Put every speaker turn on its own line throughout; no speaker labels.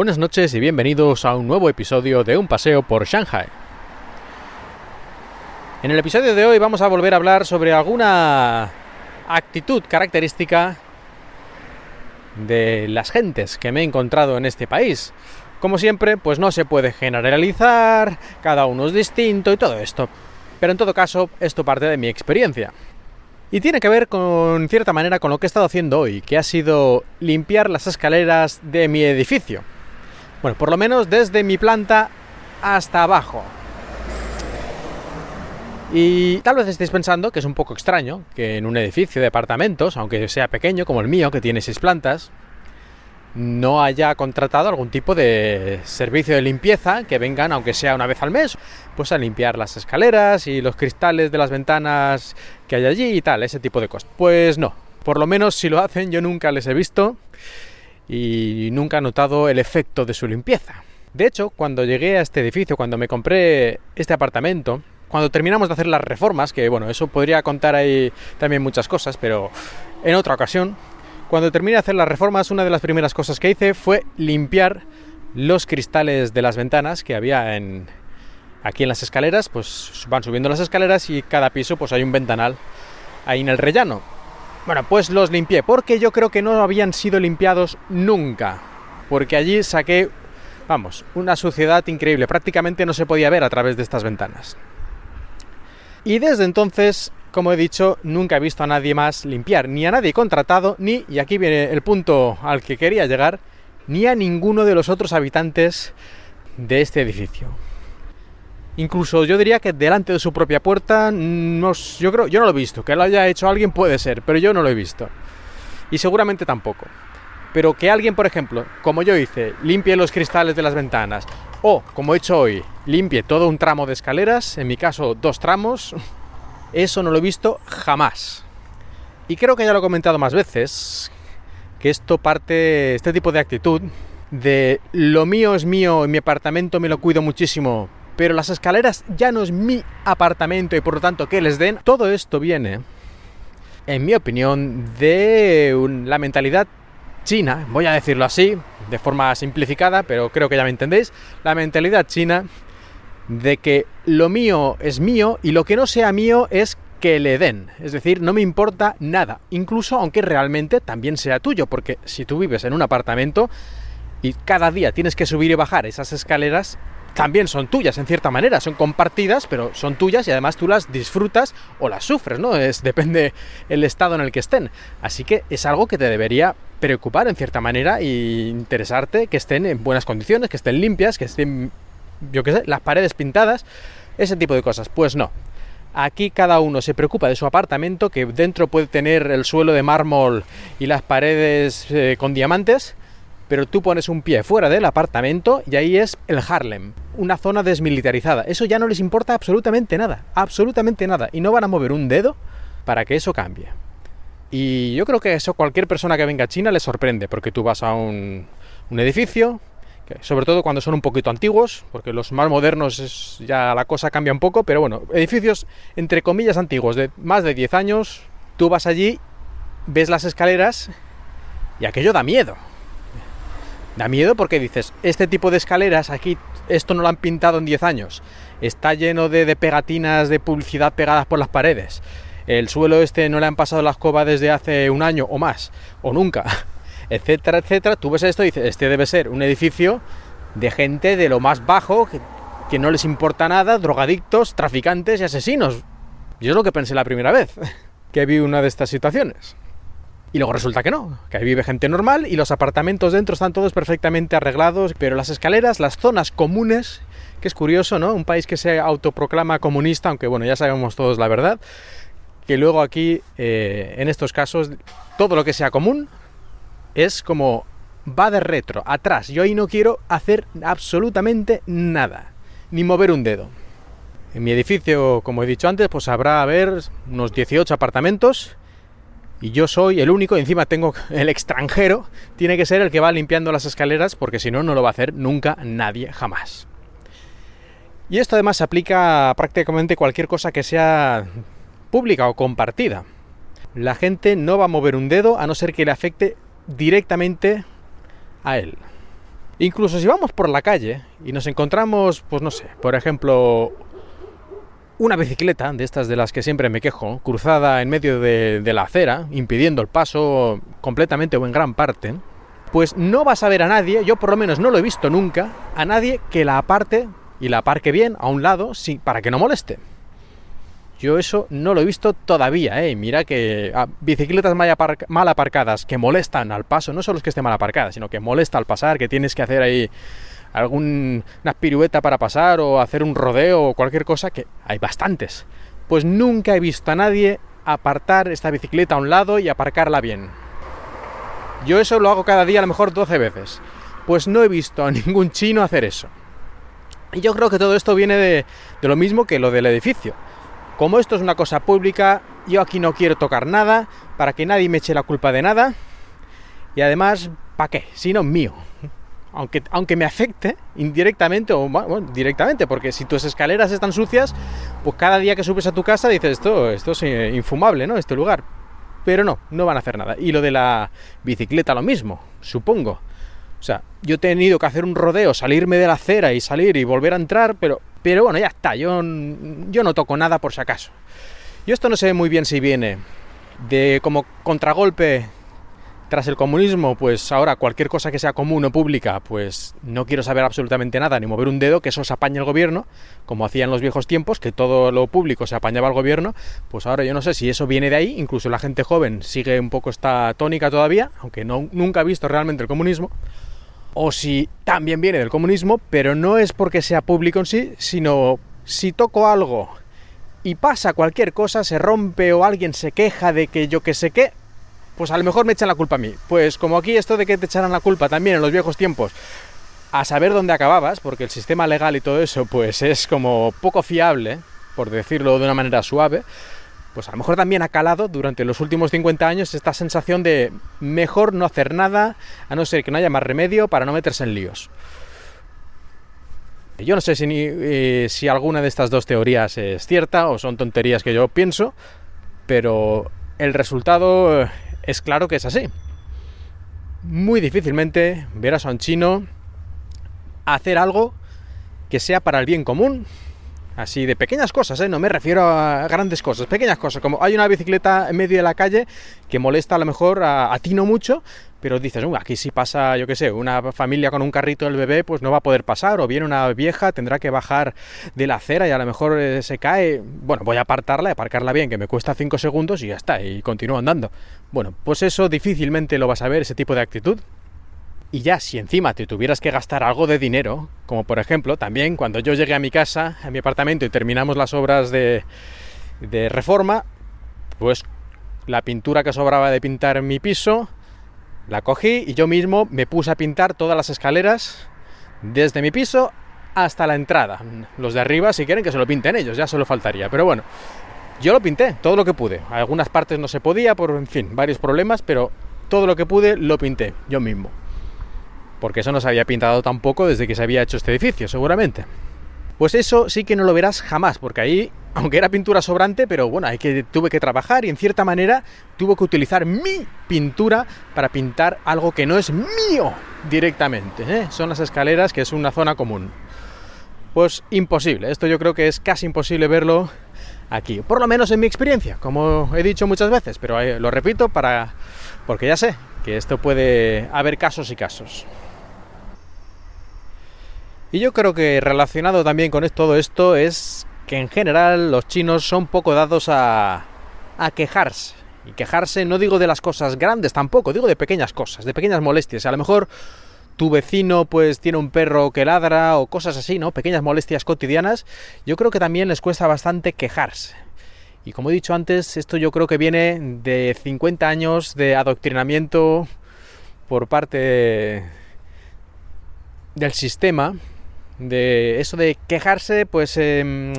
Buenas noches y bienvenidos a un nuevo episodio de Un paseo por Shanghai. En el episodio de hoy vamos a volver a hablar sobre alguna actitud característica de las gentes que me he encontrado en este país. Como siempre, pues no se puede generalizar, cada uno es distinto y todo esto. Pero en todo caso, esto parte de mi experiencia. Y tiene que ver con cierta manera con lo que he estado haciendo hoy, que ha sido limpiar las escaleras de mi edificio. Bueno, por lo menos desde mi planta hasta abajo. Y tal vez estéis pensando que es un poco extraño que en un edificio de apartamentos, aunque sea pequeño como el mío, que tiene seis plantas, no haya contratado algún tipo de servicio de limpieza que vengan, aunque sea una vez al mes, pues a limpiar las escaleras y los cristales de las ventanas que hay allí y tal, ese tipo de cosas. Pues no, por lo menos si lo hacen yo nunca les he visto y nunca he notado el efecto de su limpieza. De hecho, cuando llegué a este edificio, cuando me compré este apartamento, cuando terminamos de hacer las reformas, que bueno, eso podría contar ahí también muchas cosas, pero en otra ocasión, cuando terminé de hacer las reformas, una de las primeras cosas que hice fue limpiar los cristales de las ventanas que había en, aquí en las escaleras, pues van subiendo las escaleras y cada piso pues hay un ventanal ahí en el rellano. Bueno, pues los limpié porque yo creo que no habían sido limpiados nunca, porque allí saqué, vamos, una suciedad increíble, prácticamente no se podía ver a través de estas ventanas. Y desde entonces como he dicho, nunca he visto a nadie más limpiar, ni a nadie contratado, ni, y aquí viene el punto al que quería llegar, ni a ninguno de los otros habitantes de este edificio. Incluso yo diría que delante de su propia puerta, no, yo creo, yo no lo he visto. Que lo haya hecho alguien puede ser, pero yo no lo he visto. Y seguramente tampoco. Pero que alguien, por ejemplo, como yo hice, limpie los cristales de las ventanas, o como he hecho hoy, limpie todo un tramo de escaleras, en mi caso dos tramos, eso no lo he visto jamás. Y creo que ya lo he comentado más veces, que esto parte, este tipo de actitud, de lo mío es mío, en mi apartamento me lo cuido muchísimo, pero las escaleras ya no es mi apartamento y por lo tanto que les den, todo esto viene, en mi opinión, de la mentalidad china, voy a decirlo así, de forma simplificada, pero creo que ya me entendéis, la mentalidad china de que lo mío es mío y lo que no sea mío es que le den. Es decir, no me importa nada, incluso aunque realmente también sea tuyo, porque si tú vives en un apartamento y cada día tienes que subir y bajar esas escaleras, también son tuyas en cierta manera, son compartidas, pero son tuyas y además tú las disfrutas o las sufres, ¿no? Es depende el estado en el que estén. Así que es algo que te debería preocupar en cierta manera e interesarte que estén en buenas condiciones, que estén limpias, que estén yo qué sé, las paredes pintadas, ese tipo de cosas. Pues no. Aquí cada uno se preocupa de su apartamento, que dentro puede tener el suelo de mármol y las paredes eh, con diamantes, pero tú pones un pie fuera del apartamento y ahí es el Harlem, una zona desmilitarizada. Eso ya no les importa absolutamente nada, absolutamente nada, y no van a mover un dedo para que eso cambie. Y yo creo que eso cualquier persona que venga a China le sorprende, porque tú vas a un, edificio, sobre todo cuando son un poquito antiguos, porque los más modernos ya la cosa cambia un poco, pero bueno, edificios entre comillas antiguos de más de 10 años, tú vas allí, ves las escaleras y aquello da miedo. Da miedo porque dices, este tipo de escaleras aquí, esto no lo han pintado en 10 años, está lleno de, pegatinas de publicidad pegadas por las paredes, el suelo este no le han pasado la escoba desde hace un año o más, o nunca etcétera, etcétera, tú ves esto y dices, este debe ser un edificio de gente de lo más bajo, que, no les importa nada, drogadictos, traficantes y asesinos. Yo es lo que pensé la primera vez que vi una de estas situaciones. Y luego resulta que no, que ahí vive gente normal y los apartamentos dentro están todos perfectamente arreglados, pero las escaleras, las zonas comunes, que es curioso, ¿no? Un país que se autoproclama comunista, aunque bueno, ya sabemos todos la verdad, que luego aquí, eh, en estos casos, todo lo que sea común es como va de retro, atrás. Yo ahí no quiero hacer absolutamente nada, ni mover un dedo. En mi edificio, como he dicho antes, pues habrá haber unos 18 apartamentos y yo soy el único, encima tengo el extranjero, tiene que ser el que va limpiando las escaleras porque si no, no lo va a hacer nunca nadie, jamás. Y esto además se aplica a prácticamente cualquier cosa que sea pública o compartida. La gente no va a mover un dedo a no ser que le afecte directamente a él. Incluso si vamos por la calle y nos encontramos, pues no sé, por ejemplo, una bicicleta, de estas de las que siempre me quejo, cruzada en medio de, la acera, impidiendo el paso completamente o en gran parte, pues no vas a ver a nadie, yo por lo menos no lo he visto nunca, a nadie que la aparte y la aparque bien a un lado sí, para que no moleste. Yo eso no lo he visto todavía, ¿eh? Mira que ah, bicicletas mal, mal, aparcadas que molestan al paso, no solo es que esté mal aparcada, sino que molesta al pasar, que tienes que hacer ahí alguna pirueta para pasar o hacer un rodeo o cualquier cosa, que hay bastantes. Pues nunca he visto a nadie apartar esta bicicleta a un lado y aparcarla bien. Yo eso lo hago cada día a lo mejor 12 veces. Pues no he visto a ningún chino hacer eso. Y yo creo que todo esto viene de, de lo mismo que lo del edificio. Como esto es una cosa pública, yo aquí no quiero tocar nada, para que nadie me eche la culpa de nada. Y además, ¿para qué? Si no, mío aunque, aunque me afecte indirectamente o directamente, porque si tus escaleras están sucias, pues cada día que subes a tu casa dices esto, esto es eh, infumable, ¿no? Este lugar. Pero no, no van a hacer nada. Y lo de la bicicleta, lo mismo, supongo. O sea, yo he tenido que hacer un rodeo, salirme de la acera y salir y volver a entrar, pero, pero bueno, ya está, yo, yo no toco nada por si acaso. Yo esto no sé muy bien si viene de como contragolpe tras el comunismo, pues ahora cualquier cosa que sea común o pública, pues no quiero saber absolutamente nada ni mover un dedo, que eso se apaña el gobierno, como hacía en los viejos tiempos, que todo lo público se apañaba el gobierno, pues ahora yo no sé si eso viene de ahí, incluso la gente joven sigue un poco esta tónica todavía, aunque no, nunca ha visto realmente el comunismo, o si también viene del comunismo, pero no es porque sea público en sí, sino si toco algo y pasa cualquier cosa, se rompe o alguien se queja de que yo que sé qué, pues a lo mejor me echan la culpa a mí. Pues como aquí esto de que te echaran la culpa también en los viejos tiempos, a saber dónde acababas, porque el sistema legal y todo eso, pues es como poco fiable, por decirlo de una manera suave, pues a lo mejor también ha calado durante los últimos 50 años esta sensación de mejor no hacer nada, a no ser que no haya más remedio para no meterse en líos. Yo no sé si, eh, si alguna de estas dos teorías es cierta o son tonterías que yo pienso, pero el resultado es claro que es así. Muy difícilmente verás a un chino hacer algo que sea para el bien común. Así de pequeñas cosas, ¿eh? no me refiero a grandes cosas, pequeñas cosas, como hay una bicicleta en medio de la calle que molesta a lo mejor a, ti no mucho, pero dices, aquí si pasa, yo qué sé, una familia con un carrito del bebé, pues no va a poder pasar, o viene una vieja, tendrá que bajar de la acera y a lo mejor eh, se cae, bueno, voy a apartarla, aparcarla bien, que me cuesta 5 segundos y ya está, y continúo andando. Bueno, pues eso difícilmente lo vas a ver, ese tipo de actitud. Y ya, si encima te tuvieras que gastar algo de dinero, como por ejemplo, también cuando yo llegué a mi casa, a mi apartamento y terminamos las obras de, de reforma, pues la pintura que sobraba de pintar mi piso, la cogí y yo mismo me puse a pintar todas las escaleras desde mi piso hasta la entrada. Los de arriba, si quieren que se lo pinten ellos, ya solo faltaría. Pero bueno, yo lo pinté, todo lo que pude. Algunas partes no se podía, por en fin, varios problemas, pero todo lo que pude lo pinté yo mismo. Porque eso no se había pintado tampoco desde que se había hecho este edificio, seguramente. Pues eso sí que no lo verás jamás, porque ahí, aunque era pintura sobrante, pero bueno, hay que, tuve que trabajar y en cierta manera tuve que utilizar mi pintura para pintar algo que no es mío directamente. ¿eh? Son las escaleras, que es una zona común. Pues imposible, esto yo creo que es casi imposible verlo aquí, por lo menos en mi experiencia, como he dicho muchas veces, pero eh, lo repito para porque ya sé que esto puede haber casos y casos. Y yo creo que relacionado también con todo esto es que en general los chinos son poco dados a, a quejarse. Y quejarse no digo de las cosas grandes tampoco, digo de pequeñas cosas, de pequeñas molestias. A lo mejor tu vecino pues tiene un perro que ladra o cosas así, ¿no? Pequeñas molestias cotidianas. Yo creo que también les cuesta bastante quejarse. Y como he dicho antes, esto yo creo que viene de 50 años de adoctrinamiento por parte del sistema de eso de quejarse, pues em,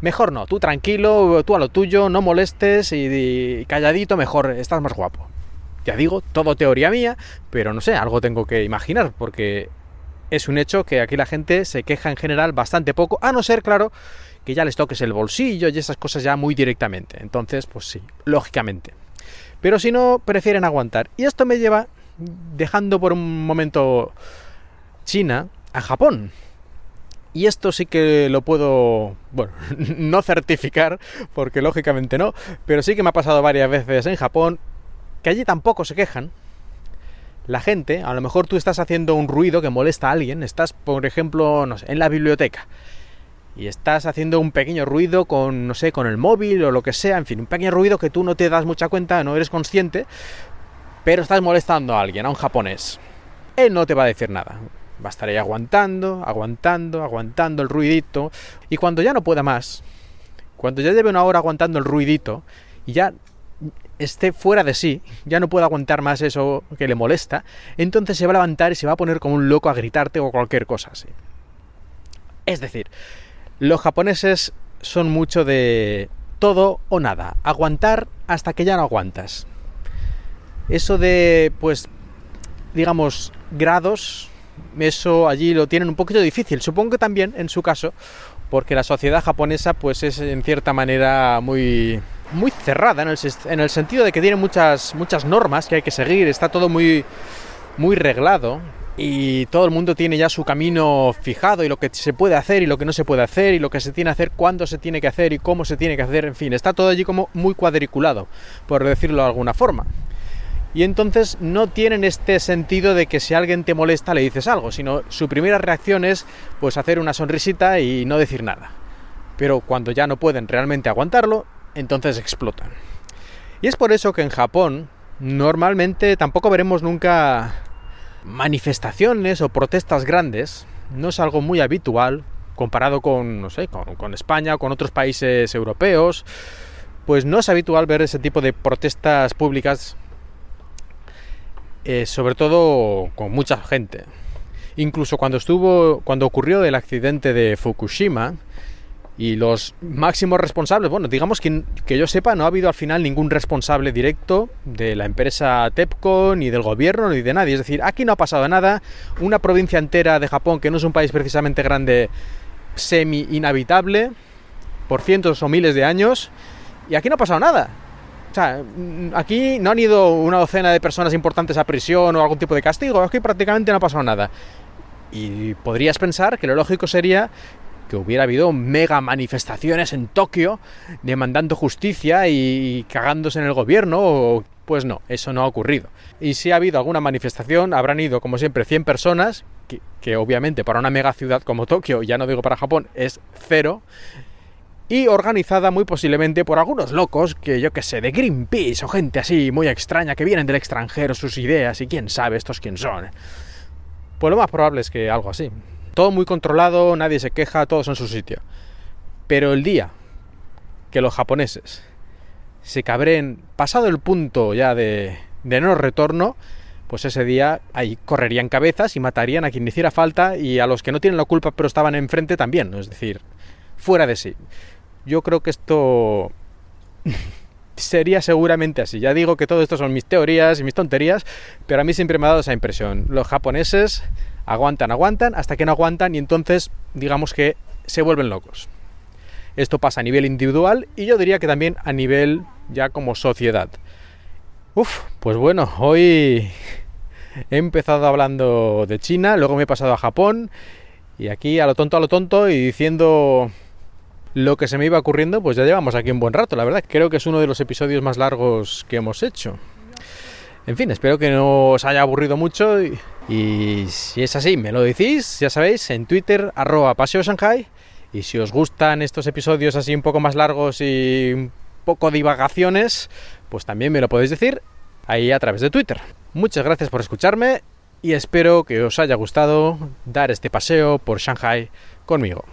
mejor no, tú tranquilo, tú a lo tuyo, no molestes y, calladito, mejor, estás más guapo. Ya digo, todo teoría mía, pero no sé, algo tengo que imaginar, porque es un hecho que aquí la gente se queja en general bastante poco, a no ser, claro, que ya les toques el bolsillo y esas cosas ya muy directamente. Entonces, pues sí, lógicamente. Pero si no, prefieren aguantar. Y esto me lleva, dejando por un momento China a Japón. Y esto sí que lo puedo, bueno, no certificar, porque lógicamente no, pero sí que me ha pasado varias veces en Japón, que allí tampoco se quejan. La gente, a lo mejor tú estás haciendo un ruido que molesta a alguien, estás, por ejemplo, no sé, en la biblioteca, y estás haciendo un pequeño ruido con, no sé, con el móvil o lo que sea, en fin, un pequeño ruido que tú no te das mucha cuenta, no eres consciente, pero estás molestando a alguien, a un japonés. Él no te va a decir nada. Va a estar ahí aguantando, aguantando, aguantando el ruidito. Y cuando ya no pueda más, cuando ya lleve una hora aguantando el ruidito y ya esté fuera de sí, ya no pueda aguantar más eso que le molesta, entonces se va a levantar y se va a poner como un loco a gritarte o cualquier cosa así. Es decir, los japoneses son mucho de todo o nada, aguantar hasta que ya no aguantas. Eso de, pues, digamos, grados, eso allí lo tienen un poquito difícil. Supongo que también, en su caso, porque la sociedad japonesa, pues, es en cierta manera muy, muy cerrada, en el, en el sentido de que tiene muchas, muchas normas que hay que seguir, está todo muy, muy reglado y todo el mundo tiene ya su camino fijado y lo que se puede hacer y lo que no se puede hacer y lo que se tiene que hacer, cuándo se tiene que hacer y cómo se tiene que hacer, en fin, está todo allí como muy cuadriculado, por decirlo de alguna forma. Y entonces no tienen este sentido de que si alguien te molesta le dices algo, sino su primera reacción es pues hacer una sonrisita y no decir nada. Pero cuando ya no pueden realmente aguantarlo, entonces explotan. Y es por eso que en Japón normalmente tampoco veremos nunca manifestaciones o protestas grandes. No es algo muy habitual comparado con, no sé, con, España o con otros países europeos. Pues no es habitual ver ese tipo de protestas públicas, eh, sobre todo con mucha gente. Incluso cuando estuvo, cuando ocurrió el accidente de Fukushima, y los máximos responsables, bueno, digamos que, que yo sepa, no ha habido al final ningún responsable directo de la empresa TEPCO, ni del gobierno, ni de nadie. Es decir, aquí no ha pasado nada. Una provincia entera de Japón, que no es un país precisamente grande, semi-inhabitable, por cientos o miles de años, y aquí no ha pasado nada. O sea, aquí no han ido una docena de personas importantes a prisión o algún tipo de castigo, aquí prácticamente no ha pasado nada. Y podrías pensar que lo lógico sería que hubiera habido mega manifestaciones en Tokio demandando justicia y cagándose en el gobierno, pues no, eso no ha ocurrido. Y si ha habido alguna manifestación, habrán ido, como siempre, 100 personas, que, obviamente para una mega ciudad como Tokio, ya no digo para Japón, es cero, y organizada muy posiblemente por algunos locos que yo que sé, de Greenpeace o gente así muy extraña que vienen del extranjero, sus ideas y quién sabe estos quién son. Pues lo más probable es que algo así. Todo muy controlado, nadie se queja, todos en su sitio. Pero el día que los japoneses se cabreen, pasado el punto ya de, de no retorno, pues ese día ahí correrían cabezas y matarían a quien hiciera falta y a los que no tienen la culpa pero estaban enfrente también, es decir, fuera de sí. Yo creo que esto sería seguramente así. Ya digo que todo esto son mis teorías y mis tonterías, pero a mí siempre me ha dado esa impresión. Los japoneses aguantan, aguantan, hasta que no aguantan y entonces digamos que se vuelven locos. Esto pasa a nivel individual y yo diría que también a nivel ya como sociedad. Uf, pues bueno, hoy he empezado hablando de China, luego me he pasado a Japón y aquí a lo tonto a lo tonto y diciendo lo que se me iba ocurriendo, pues ya llevamos aquí un buen rato, la verdad. Creo que es uno de los episodios más largos que hemos hecho. En fin, espero que no os haya aburrido mucho y, si es así, me lo decís, ya sabéis, en Twitter, arroba Paseo Shanghai. Y si os gustan estos episodios así un poco más largos y un poco divagaciones, pues también me lo podéis decir ahí a través de Twitter. Muchas gracias por escucharme y espero que os haya gustado dar este paseo por Shanghai conmigo.